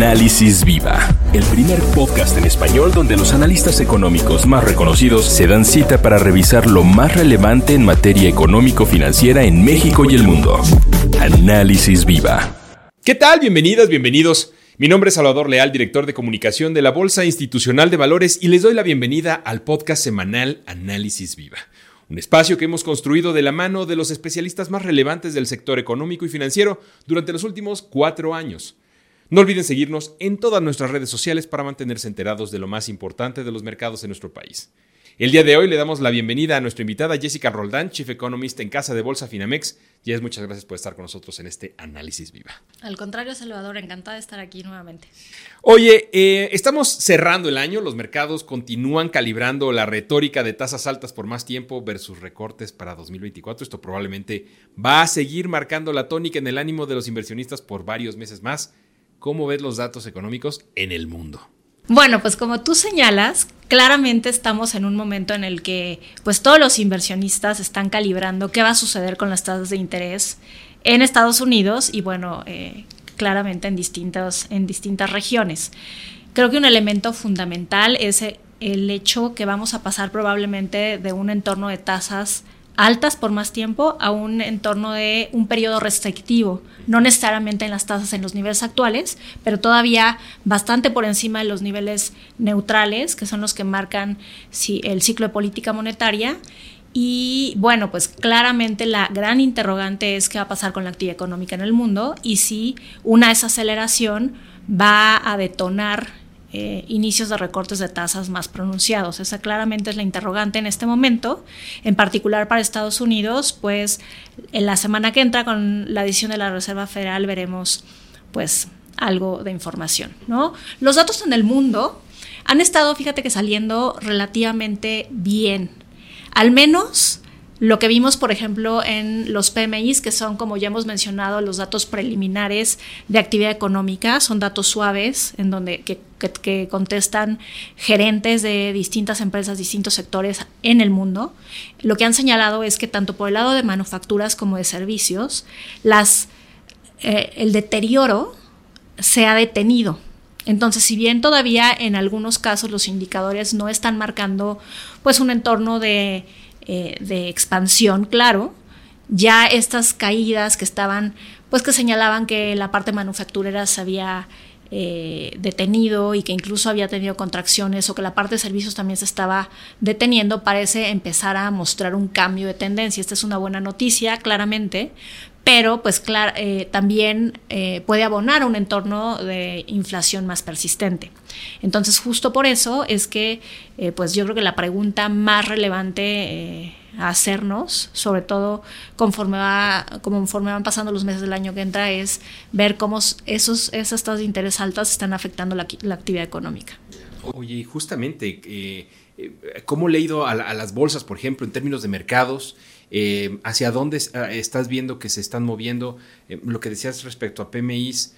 Análisis Viva, el primer podcast en español donde los analistas económicos más reconocidos se dan cita para revisar lo más relevante en materia económico-financiera en México y el mundo. Análisis Viva. ¿Qué tal? Bienvenidas, bienvenidos. Mi nombre es Salvador Leal, director de comunicación de la Bolsa Institucional de Valores y les doy la bienvenida al podcast semanal Análisis Viva. Un espacio que hemos construido de la mano de los especialistas más relevantes del sector económico y financiero durante los últimos cuatro años. No olviden seguirnos en todas nuestras redes sociales para mantenerse enterados de lo más importante de los mercados en nuestro país. El día de hoy le damos la bienvenida a nuestra invitada Jessica Roldán, Chief Economist en Casa de Bolsa Finamex. Jess, muchas gracias por estar con nosotros en este análisis viva. Al contrario, Salvador, encantada de estar aquí nuevamente. Oye, eh, estamos cerrando el año, los mercados continúan calibrando la retórica de tasas altas por más tiempo versus recortes para 2024. Esto probablemente va a seguir marcando la tónica en el ánimo de los inversionistas por varios meses más. ¿Cómo ves los datos económicos en el mundo? Bueno, pues como tú señalas, claramente estamos en un momento en el que pues todos los inversionistas están calibrando qué va a suceder con las tasas de interés en Estados Unidos y bueno, eh, claramente en distintas, en distintas regiones. Creo que un elemento fundamental es el hecho que vamos a pasar probablemente de un entorno de tasas altas por más tiempo a un entorno de un periodo restrictivo, no necesariamente en las tasas en los niveles actuales, pero todavía bastante por encima de los niveles neutrales, que son los que marcan el ciclo de política monetaria. Y bueno, pues claramente la gran interrogante es qué va a pasar con la actividad económica en el mundo y si una desaceleración va a detonar eh, inicios de recortes de tasas más pronunciados. Esa claramente es la interrogante en este momento, en particular para Estados Unidos, pues en la semana que entra con la edición de la Reserva Federal veremos pues algo de información, ¿no? Los datos en el mundo han estado, fíjate que saliendo relativamente bien, al menos lo que vimos, por ejemplo, en los PMIs, que son, como ya hemos mencionado, los datos preliminares de actividad económica, son datos suaves, en donde que, contestan gerentes de distintas empresas, distintos sectores en el mundo. Lo que han señalado es que tanto por el lado de manufacturas como de servicios, las, eh, el deterioro se ha detenido. Entonces, si bien todavía en algunos casos los indicadores no están marcando pues un entorno de eh, de expansión, claro, ya estas caídas que estaban, pues que señalaban que la parte manufacturera se había eh, detenido y que incluso había tenido contracciones o que la parte de servicios también se estaba deteniendo, parece empezar a mostrar un cambio de tendencia. Esta es una buena noticia, claramente, pero pues eh, también eh, puede abonar a un entorno de inflación más persistente. Entonces, justo por eso es que eh, pues yo creo que la pregunta más relevante a hacernos, sobre todo conforme, va, conforme van pasando los meses del año que entra, es ver cómo esos, esas tasas de interés altas están afectando la, actividad económica. Oye, justamente, ¿cómo he leído a, a las bolsas, por ejemplo, en términos de mercados? Eh, hacia dónde ah, estás viendo que se están moviendo, eh, lo que decías respecto a PMIs,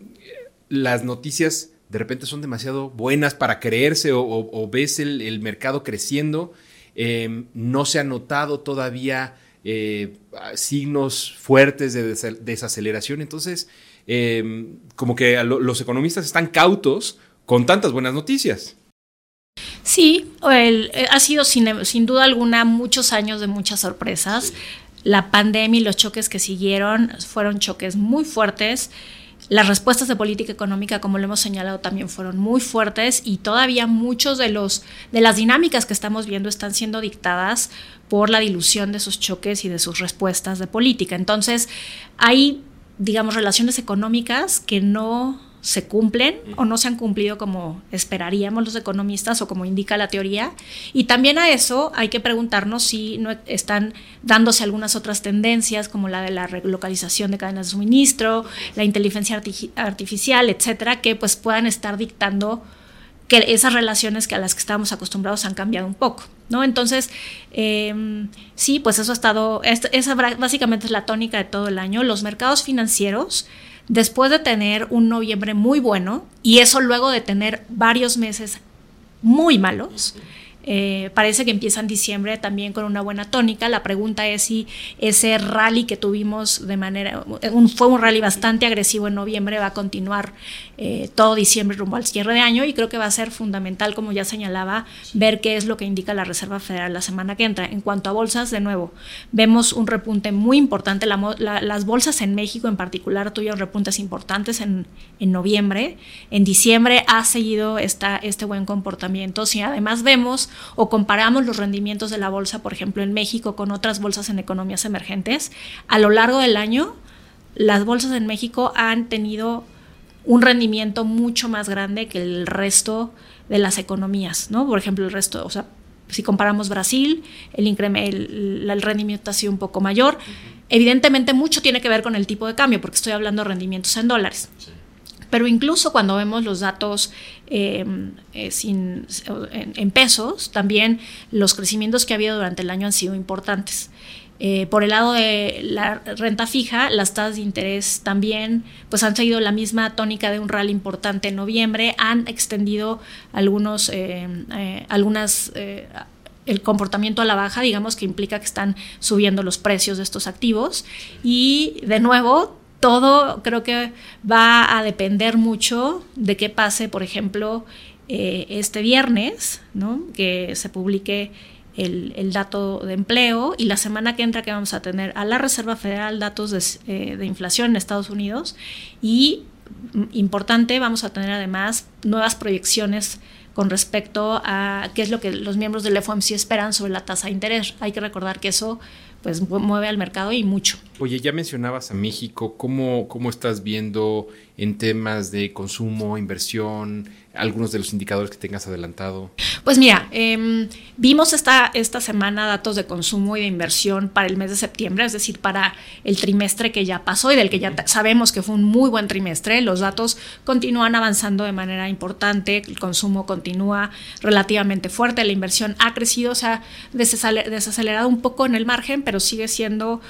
eh, las noticias de repente son demasiado buenas para creerse o, ves el, mercado creciendo, no se ha notado todavía signos fuertes de desaceleración, entonces como que los economistas están cautos con tantas buenas noticias. Sí, eh, ha sido sin, sin, duda alguna muchos años de muchas sorpresas. La pandemia y los choques que siguieron fueron choques muy fuertes. Las respuestas de política económica, como lo hemos señalado, también fueron muy fuertes y todavía muchos de los de las dinámicas que estamos viendo están siendo dictadas por la dilución de esos choques y de sus respuestas de política. Entonces, hay, digamos, relaciones económicas que no se cumplen o no se han cumplido como esperaríamos los economistas o como indica la teoría. Y también a eso hay que preguntarnos si no están dándose algunas otras tendencias como la de la relocalización de cadenas de suministro, la inteligencia artificial, etcétera, que pues puedan estar dictando que esas relaciones que a las que estábamos acostumbrados han cambiado un poco, ¿no? Entonces, em, sí, pues eso ha estado, esa básicamente es la tónica de todo el año. Los mercados financieros después de tener un noviembre muy bueno y eso luego de tener varios meses muy malos, eh, parece que empieza en diciembre también con una buena tónica. La pregunta es si ese rally que tuvimos de manera, un, fue un rally bastante agresivo en noviembre, va a continuar eh, todo diciembre rumbo al cierre de año y creo que va a ser fundamental, como ya señalaba, ver qué es lo que indica la Reserva Federal la semana que entra. En cuanto a bolsas, de nuevo, vemos un repunte muy importante. las bolsas en México en particular tuvieron repuntes importantes en, en noviembre. En diciembre ha seguido esta, este buen comportamiento. Si además vemos o comparamos los rendimientos de la bolsa, por ejemplo, en México con otras bolsas en economías emergentes, a lo largo del año, las bolsas en México han tenido un rendimiento mucho más grande que el resto de las economías, ¿no? Por ejemplo, el resto, o sea, si comparamos Brasil, el, el, el rendimiento ha sido un poco mayor. Evidentemente, mucho tiene que ver con el tipo de cambio, porque estoy hablando de rendimientos en dólares. Pero incluso cuando vemos los datos em, eh, en, pesos, también los crecimientos que ha habido durante el año han sido importantes. Eh, por el lado de la renta fija, las tasas de interés también pues han seguido la misma tónica de un rally importante en noviembre, han extendido algunos, em, eh, algunas el comportamiento a la baja, digamos que implica que están subiendo los precios de estos activos y de nuevo todo creo que va a depender mucho de qué pase, por ejemplo, eh, este viernes, ¿no? que se publique el, dato de empleo y la semana que entra que vamos a tener a la Reserva Federal datos de, eh, inflación en Estados Unidos y mm, importante, vamos a tener además nuevas proyecciones con respecto a qué es lo que los miembros del FOMC esperan sobre la tasa de interés. Hay que recordar que eso pues mueve al mercado y mucho. Oye, ya mencionabas a México, ¿cómo, cómo estás viendo en temas de consumo, inversión, algunos de los indicadores que tengas adelantado? Pues mira, em, vimos esta, esta semana datos de consumo y de inversión para el mes de septiembre, es decir, para el trimestre que ya pasó y del que ya sabemos que fue un muy buen trimestre. Los datos continúan avanzando de manera importante, el consumo continúa relativamente fuerte, la inversión ha crecido, o sea, desacelerado un poco en el margen, pero sigue siendo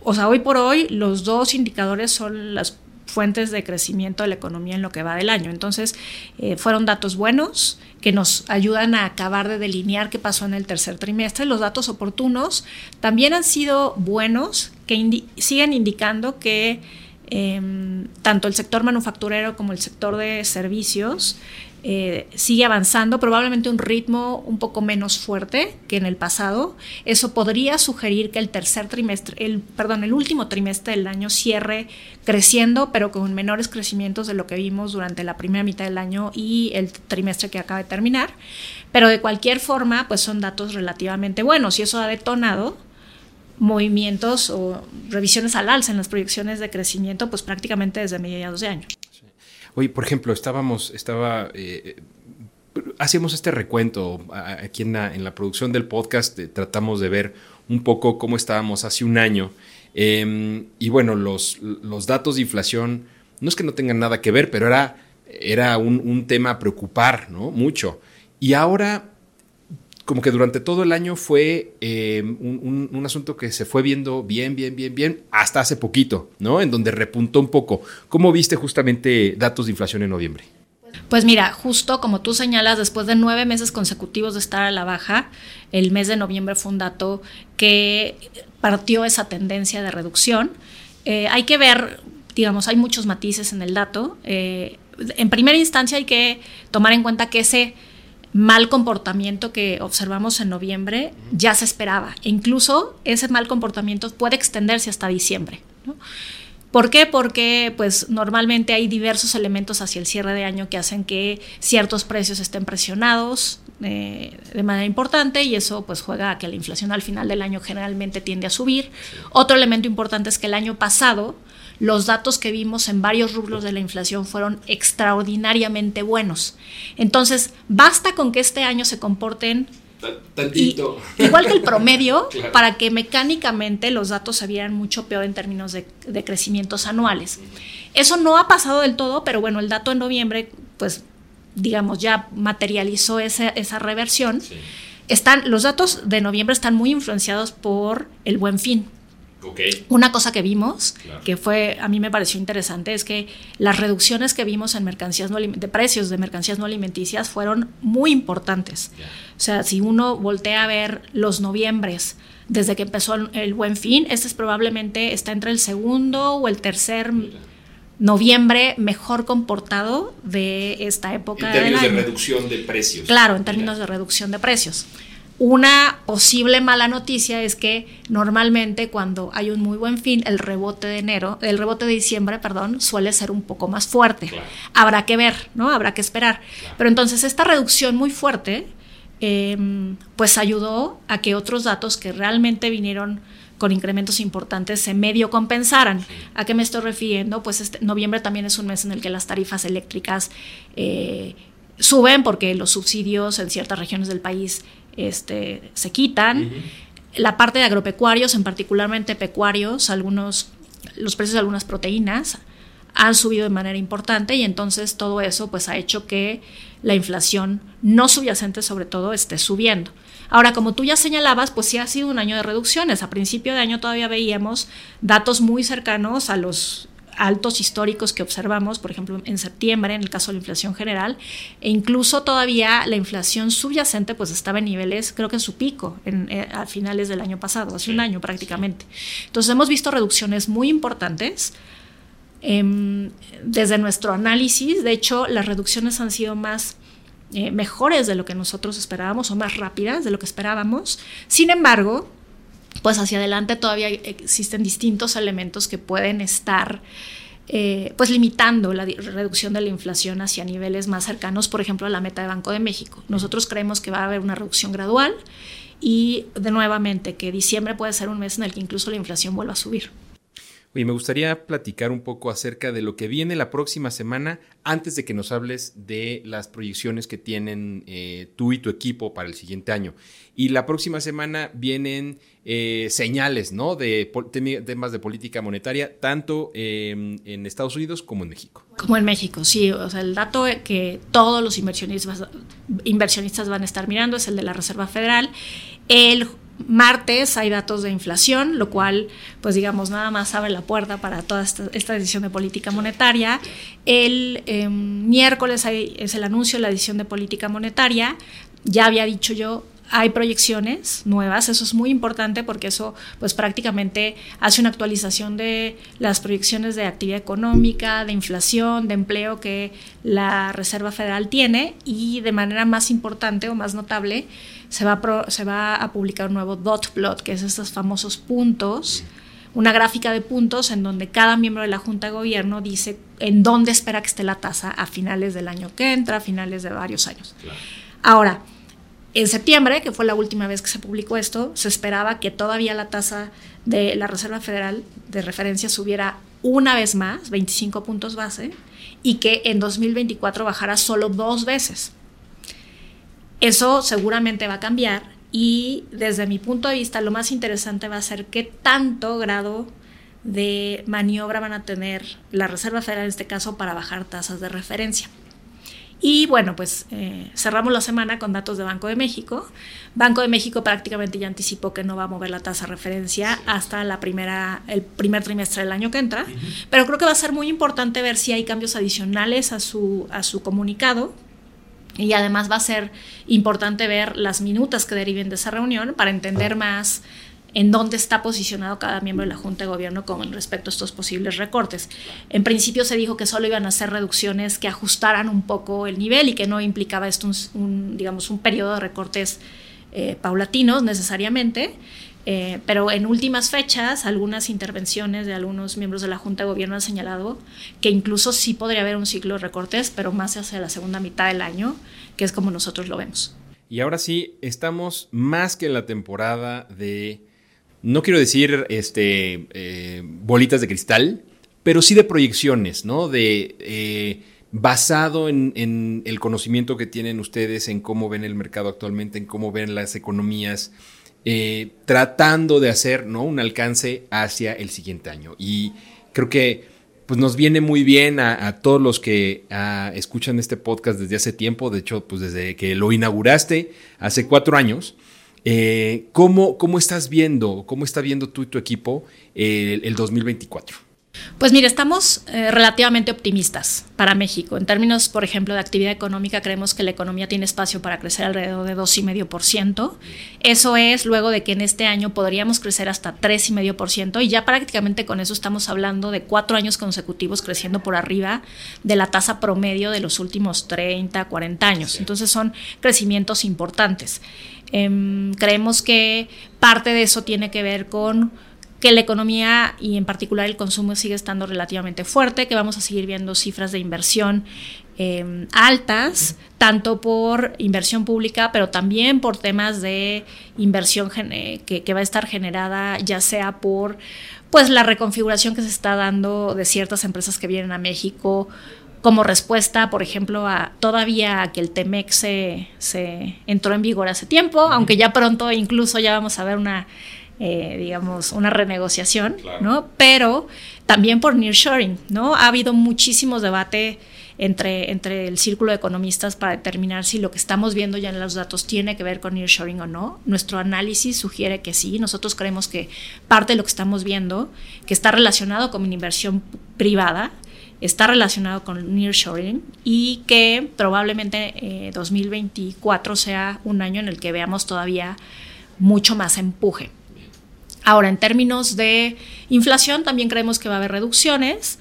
o sea, hoy por hoy los dos indicadores son las fuentes de crecimiento de la economía en lo que va del año. Entonces, eh, fueron datos buenos que nos ayudan a acabar de delinear qué pasó en el tercer trimestre. Los datos oportunos también han sido buenos, que siguen indicando que em, tanto el sector manufacturero como el sector de servicios eh, sigue avanzando, probablemente un ritmo un poco menos fuerte que en el pasado. Eso podría sugerir que el tercer trimestre, el, perdón, el último trimestre del año cierre creciendo, pero con menores crecimientos de lo que vimos durante la primera mitad del año y el trimestre que acaba de terminar. Pero de cualquier forma, pues son datos relativamente buenos y eso ha detonado movimientos o revisiones al alza en las proyecciones de crecimiento, pues prácticamente desde mediados de año. Oye, por ejemplo, estábamos, estaba, eh, hacíamos este recuento aquí en la, producción del podcast, eh, tratamos de ver un poco cómo estábamos hace un año. Em, y bueno, los, los, datos de inflación no es que no tengan nada que ver, pero era, era un, un tema a preocupar, ¿no? Mucho. Y ahora como que durante todo el año fue eh, un, asunto que se fue viendo bien, bien, bien, bien, hasta hace poquito, ¿no? En donde repuntó un poco. ¿Cómo viste justamente datos de inflación en noviembre? Pues mira, justo como tú señalas, después de nueve meses consecutivos de estar a la baja, el mes de noviembre fue un dato que partió esa tendencia de reducción. Eh, hay que ver, digamos, hay muchos matices en el dato. Eh, en primera instancia hay que tomar en cuenta que ese mal comportamiento que observamos en noviembre ya se esperaba. E incluso ese mal comportamiento puede extenderse hasta diciembre. ¿Por qué? Porque pues normalmente hay diversos elementos hacia el cierre de año que hacen que ciertos precios estén presionados eh, de manera importante y eso pues juega a que la inflación al final del año generalmente tiende a subir. Otro elemento importante es que el año pasado los datos que vimos en varios rubros de la inflación fueron extraordinariamente buenos. Entonces, basta con que este año se comporten igual que el promedio, para que mecánicamente los datos se vieran mucho peor en términos de, crecimientos anuales. Eso no ha pasado del todo, pero bueno, el dato en noviembre, pues digamos, ya materializó esa, esa reversión. Están, los datos de noviembre están muy influenciados por el buen fin. Una cosa que vimos, que fue, a mí me pareció interesante, es que las reducciones que vimos en mercancías no de precios de mercancías no alimenticias fueron muy importantes. O sea, si uno voltea a ver los noviembres, desde que empezó el, buen fin, este es probablemente, está entre el segundo o el tercer noviembre mejor comportado de esta época. En términos de reducción de precios. Claro, en términos de reducción de precios. Una posible mala noticia es que normalmente cuando hay un muy buen fin, el rebote de enero, el rebote de diciembre, perdón, suele ser un poco más fuerte. Habrá que ver, ¿no? Habrá que esperar. Pero entonces esta reducción muy fuerte, em, pues ayudó a que otros datos que realmente vinieron con incrementos importantes se medio compensaran. ¿A qué me estoy refiriendo? Pues este, noviembre también es un mes en el que las tarifas eléctricas eh, suben porque los subsidios en ciertas regiones del país este, se quitan. La parte de agropecuarios, en particularmente pecuarios, algunos, los precios de algunas proteínas han subido de manera importante y entonces todo eso pues ha hecho que la inflación no subyacente sobre todo esté subiendo. Ahora, como tú ya señalabas, pues sí ha sido un año de reducciones. A principio de año todavía veíamos datos muy cercanos a los altos históricos que observamos, por ejemplo, en septiembre, en el caso de la inflación general, e incluso todavía la inflación subyacente pues estaba en niveles, creo que en su pico, en, eh, a finales del año pasado, hace un año prácticamente. Entonces hemos visto reducciones muy importantes. Em, desde nuestro análisis, de hecho, las reducciones han sido más eh, mejores de lo que nosotros esperábamos o más rápidas de lo que esperábamos. Sin embargo, pues hacia adelante todavía existen distintos elementos que pueden estar eh, pues limitando la reducción de la inflación hacia niveles más cercanos, por ejemplo, a la meta de Banco de México. Nosotros creemos que va a haber una reducción gradual y de nuevamente que diciembre puede ser un mes en el que incluso la inflación vuelva a subir. Oye, me gustaría platicar un poco acerca de lo que viene la próxima semana antes de que nos hables de las proyecciones que tienen eh, tú y tu equipo para el siguiente año. Y la próxima semana vienen eh, señales, ¿no? De temas de política monetaria, tanto em, en Estados Unidos como en México. Como en México, sí. O sea, el dato que todos los inversionistas, inversionistas van a estar mirando es el de la Reserva Federal. El martes hay datos de inflación, lo cual, pues digamos, nada más abre la puerta para toda esta, decisión de política monetaria. El em, miércoles es el anuncio de la decisión de política monetaria. Ya había dicho yo, hay proyecciones nuevas, eso es muy importante porque eso pues prácticamente hace una actualización de las proyecciones de actividad económica, de inflación, de empleo que la Reserva Federal tiene y de manera más importante o más notable se va a, se va a publicar un nuevo dot plot, que es estos famosos puntos, una gráfica de puntos en donde cada miembro de la Junta de Gobierno dice en dónde espera que esté la tasa a finales del año que entra, a finales de varios años. Ahora, en septiembre, que fue la última vez que se publicó esto, se esperaba que todavía la tasa de la Reserva Federal de referencia subiera una vez más, 25 puntos base, y que en 2024 bajara solo dos veces. Eso seguramente va a cambiar y desde mi punto de vista lo más interesante va a ser qué tanto grado de maniobra van a tener la Reserva Federal en este caso para bajar tasas de referencia. Y bueno, pues eh, cerramos la semana con datos de Banco de México. Banco de México prácticamente ya anticipó que no va a mover la tasa de referencia hasta la primera, el primer trimestre del año que entra. Pero creo que va a ser muy importante ver si hay cambios adicionales a su, a su comunicado y además va a ser importante ver las minutas que deriven de esa reunión para entender más en dónde está posicionado cada miembro de la Junta de Gobierno con respecto a estos posibles recortes. En principio se dijo que solo iban a hacer reducciones que ajustaran un poco el nivel y que no implicaba esto un, digamos, un periodo de recortes eh, paulatinos necesariamente. Eh, pero en últimas fechas, algunas intervenciones de algunos miembros de la Junta de Gobierno han señalado que incluso sí podría haber un ciclo de recortes, pero más hacia la segunda mitad del año, que es como nosotros lo vemos. Y ahora sí, estamos más que en la temporada de, no quiero decir este, eh, bolitas de cristal, pero sí de proyecciones, ¿no? De eh, basado en, en, el conocimiento que tienen ustedes en cómo ven el mercado actualmente, en cómo ven las economías, eh, tratando de hacer ¿no? un alcance hacia el siguiente año. Y creo que pues, nos viene muy bien a, todos los que escuchan este podcast desde hace tiempo, de hecho, pues desde que lo inauguraste hace cuatro años. Eh, ¿cómo, ¿Cómo estás viendo, cómo está viendo tú y tu equipo el, el 2024? Pues mire, estamos eh, relativamente optimistas para México. En términos, por ejemplo, de actividad económica, creemos que la economía tiene espacio para crecer alrededor de 2,5%. Eso es luego de que en este año podríamos crecer hasta 3,5% y ya prácticamente con eso estamos hablando de cuatro años consecutivos creciendo por arriba de la tasa promedio de los últimos 30, 40 años. Entonces son crecimientos importantes. Em, creemos que parte de eso tiene que ver con que la economía y en particular el consumo sigue estando relativamente fuerte, que vamos a seguir viendo cifras de inversión em, altas, tanto por inversión pública, pero también por temas de inversión que, que, va a estar generada ya sea por pues la reconfiguración que se está dando de ciertas empresas que vienen a México como respuesta, por ejemplo, a todavía a que el TEMEX se, se entró en vigor hace tiempo, aunque ya pronto incluso ya vamos a ver una eh, digamos, una renegociación, ¿no? Pero también por nearshoring, ¿no? Ha habido muchísimos debate entre, entre el círculo de economistas para determinar si lo que estamos viendo ya en los datos tiene que ver con nearshoring o no. Nuestro análisis sugiere que sí. Nosotros creemos que parte de lo que estamos viendo, que está relacionado con inversión privada, está relacionado con nearshoring y que probablemente 2024 eh, sea un año en el que veamos todavía mucho más empuje. Ahora, en términos de inflación, también creemos que va a haber reducciones,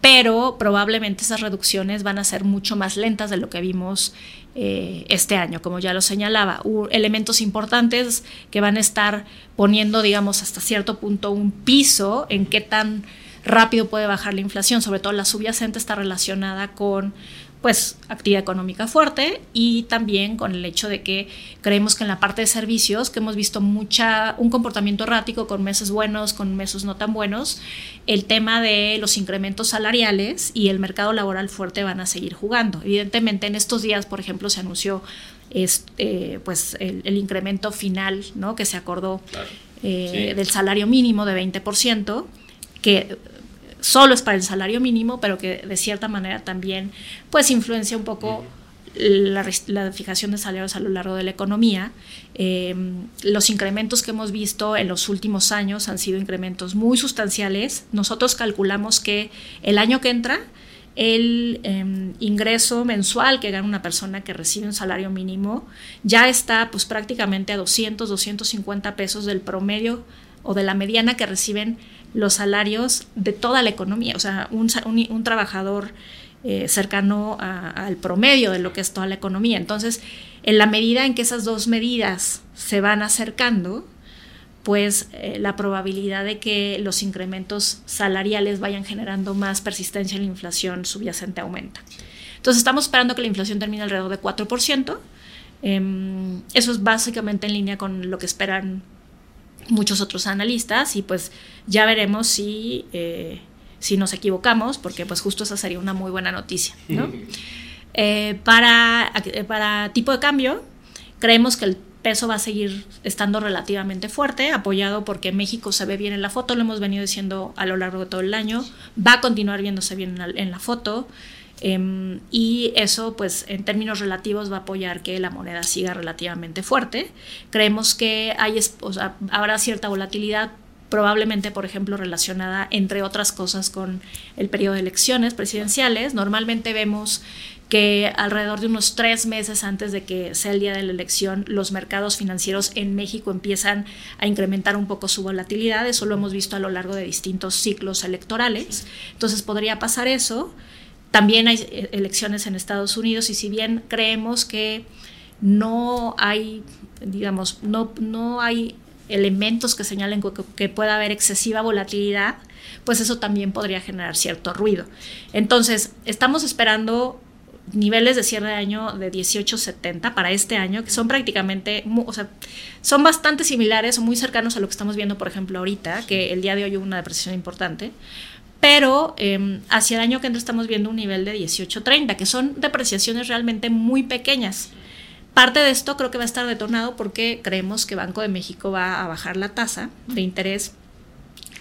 pero probablemente esas reducciones van a ser mucho más lentas de lo que vimos eh, este año, como ya lo señalaba. elementos importantes que van a estar poniendo, digamos, hasta cierto punto un piso en qué tan rápido puede bajar la inflación, sobre todo la subyacente está relacionada con pues actividad económica fuerte y también con el hecho de que creemos que en la parte de servicios, que hemos visto mucha, un comportamiento errático con meses buenos, con meses no tan buenos, el tema de los incrementos salariales y el mercado laboral fuerte van a seguir jugando. Evidentemente en estos días, por ejemplo, se anunció este, pues el, incremento final ¿no? que se acordó eh, del salario mínimo de 20%, que solo es para el salario mínimo, pero que de cierta manera también pues influencia un poco la, fijación de salarios a lo largo de la economía. Em, los incrementos que hemos visto en los últimos años han sido incrementos muy sustanciales. Nosotros calculamos que el año que entra, el em, ingreso mensual que gana una persona que recibe un salario mínimo ya está pues prácticamente a 200, 250 pesos del promedio o de la mediana que reciben los salarios de toda la economía, o sea, un, trabajador eh, cercano al promedio de lo que es toda la economía. Entonces, en la medida en que esas dos medidas se van acercando, pues eh, la probabilidad de que los incrementos salariales vayan generando más persistencia en la inflación subyacente aumenta. Entonces estamos esperando que la inflación termine alrededor de 4%. Em, eso es básicamente en línea con lo que esperan muchos otros analistas y pues ya veremos si, eh, si nos equivocamos, porque pues justo esa sería una muy buena noticia. Eh, para, para tipo de cambio, creemos que el peso va a seguir estando relativamente fuerte, apoyado porque México se ve bien en la foto, lo hemos venido diciendo a lo largo de todo el año, va a continuar viéndose bien en la foto. Em, y eso, pues, en términos relativos va a apoyar que la moneda siga relativamente fuerte. Creemos que hay, habrá cierta volatilidad probablemente, por ejemplo, relacionada, entre otras cosas, con el periodo de elecciones presidenciales. Normalmente vemos que alrededor de unos tres meses antes de que sea el día de la elección, los mercados financieros en México empiezan a incrementar un poco su volatilidad. Eso lo hemos visto a lo largo de distintos ciclos electorales. Entonces podría pasar eso. También hay eh, elecciones en Estados Unidos y si bien creemos que no hay, digamos, no, no hay elementos que señalen que, pueda haber excesiva volatilidad, pues eso también podría generar cierto ruido. Entonces, estamos esperando niveles de cierre de año de 18.70 para este año, que son prácticamente, o sea, son bastante similares o muy cercanos a lo que estamos viendo, por ejemplo, ahorita, que el día de hoy hubo una depresión importante, pero em, hacia el año que entra estamos viendo un nivel de 18.30, que son depreciaciones realmente muy pequeñas. Parte de esto creo que va a estar detonado porque creemos que Banco de México va a bajar la tasa de interés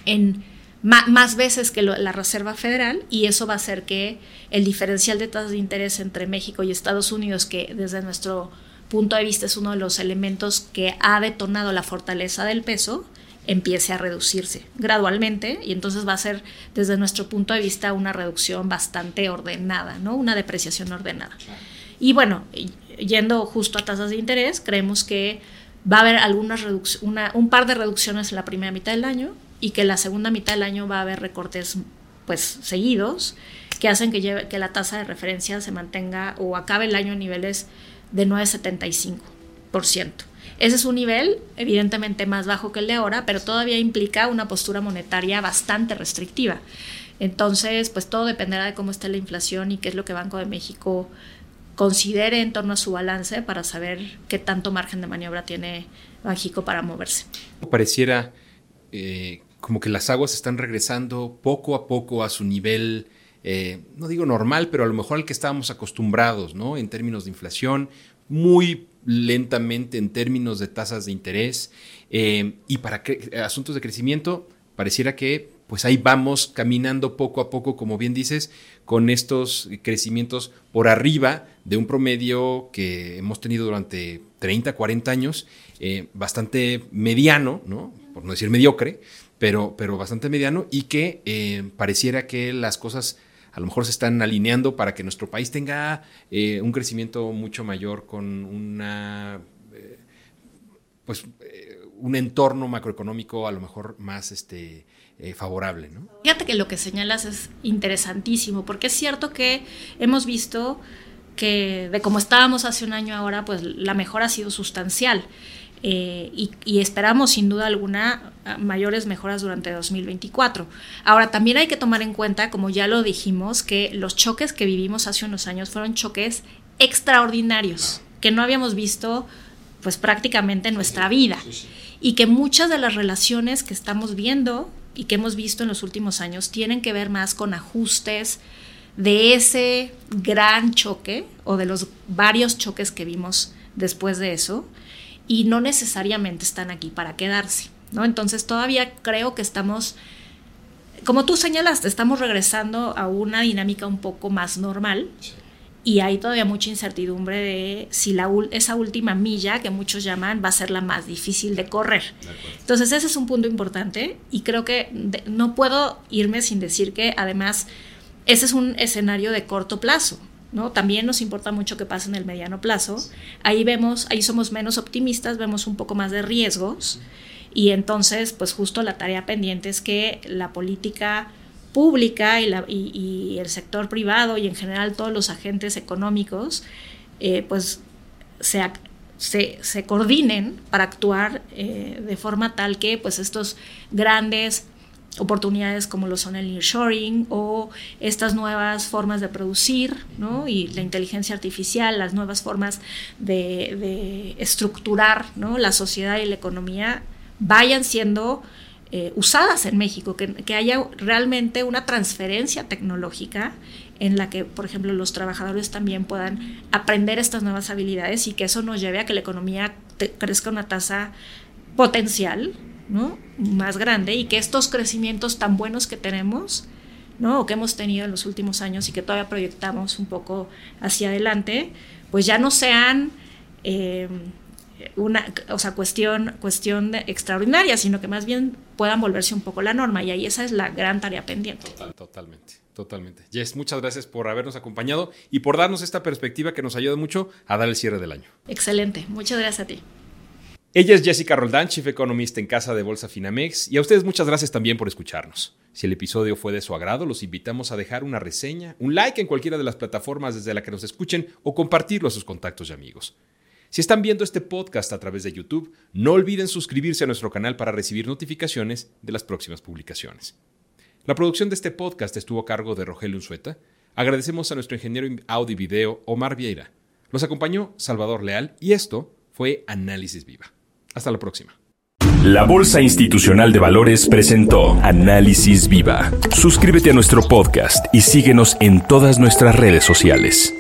en más veces que la Reserva Federal y eso va a hacer que el diferencial de tasas de interés entre México y Estados Unidos, que desde nuestro punto de vista es uno de los elementos que ha detonado la fortaleza del peso, empiece a reducirse gradualmente y entonces va a ser desde nuestro punto de vista una reducción bastante ordenada, ¿no? Una depreciación ordenada. Y bueno, yendo justo a tasas de interés, creemos que va a haber algunas un par de reducciones en la primera mitad del año y que en la segunda mitad del año va a haber recortes pues seguidos que hacen que, lleve, que la tasa de referencia se mantenga o acabe el año a niveles de 9,75%. Ese es un nivel evidentemente más bajo que el de ahora, pero todavía implica una postura monetaria bastante restrictiva. Entonces, pues todo dependerá de cómo esté la inflación y qué es lo que Banco de México considere en torno a su balance para saber qué tanto margen de maniobra tiene México para moverse. Pareciera eh, como que las aguas están regresando poco a poco a su nivel, eh, no digo normal, pero a lo mejor al que estábamos acostumbrados, ¿no? En términos de inflación, muy lentamente en términos de tasas de interés eh, y para asuntos de crecimiento, pareciera que pues ahí vamos caminando poco a poco, como bien dices, con estos crecimientos por arriba de un promedio que hemos tenido durante 30, 40 años, eh, bastante mediano, ¿no? por no decir mediocre, pero, pero bastante mediano y que eh, pareciera que las cosas a lo mejor se están alineando para que nuestro país tenga eh, un crecimiento mucho mayor con una, pues, un entorno macroeconómico a lo mejor más este, eh, favorable. Fíjate que lo que señalas es interesantísimo, porque es cierto que hemos visto que de como estábamos hace un año ahora, pues la mejora ha sido sustancial. Eh, y, esperamos sin duda alguna mayores mejoras durante 2024. Ahora, también hay que tomar en cuenta, como ya lo dijimos, que los choques que vivimos hace unos años fueron choques extraordinarios, que no habíamos visto pues prácticamente en nuestra vida. Y que muchas de las relaciones que estamos viendo y que hemos visto en los últimos años tienen que ver más con ajustes de ese gran choque o de los varios choques que vimos después de eso y no necesariamente están aquí para quedarse, ¿no? Entonces todavía creo que estamos, como tú señalaste, estamos regresando a una dinámica un poco más normal y hay todavía mucha incertidumbre de si la, esa última milla que muchos llaman va a ser la más difícil de correr. Entonces ese es un punto importante y creo que no puedo irme sin decir que además ese es un escenario de corto plazo. ¿No? También nos importa mucho que pase en el mediano plazo. Ahí vemos, ahí somos menos optimistas, vemos un poco más de riesgos y entonces pues justo la tarea pendiente es que la política pública y, la, y, el sector privado y en general todos los agentes económicos, eh, pues se, se, se, coordinen para actuar eh, de forma tal que pues estos grandes oportunidades como lo son el nearshoring o estas nuevas formas de producir ¿no? y la inteligencia artificial, las nuevas formas de, estructurar ¿no? la sociedad y la economía vayan siendo eh, usadas en México, que, haya realmente una transferencia tecnológica en la que, por ejemplo, los trabajadores también puedan aprender estas nuevas habilidades y que eso nos lleve a que la economía crezca una tasa potencial ¿no? más grande y que estos crecimientos tan buenos que tenemos ¿no? o que hemos tenido en los últimos años y que todavía proyectamos un poco hacia adelante, pues ya no sean... Eh, una o sea, cuestión, cuestión extraordinaria, sino que más bien puedan volverse un poco la norma y ahí esa es la gran tarea pendiente. totalmente, totalmente. Jess, muchas gracias por habernos acompañado y por darnos esta perspectiva que nos ayuda mucho a dar el cierre del año. Excelente, muchas gracias a ti. Ella es Jessica Roldán, Chief Economist en Casa de Bolsa Finamex, y a ustedes muchas gracias también por escucharnos. Si el episodio fue de su agrado, los invitamos a dejar una reseña, un like en cualquiera de las plataformas desde la que nos escuchen o compartirlo a sus contactos y amigos. Si están viendo este podcast a través de YouTube, no olviden suscribirse a nuestro canal para recibir notificaciones de las próximas publicaciones. La producción de este podcast estuvo a cargo de Rogelio Unzueta. Agradecemos a nuestro ingeniero audio y video Omar Vieira. Nos acompañó Salvador Leal y esto fue Análisis Viva. Hasta la próxima. La Bolsa Institucional de Valores presentó Análisis Viva. Suscríbete a nuestro podcast y síguenos en todas nuestras redes sociales.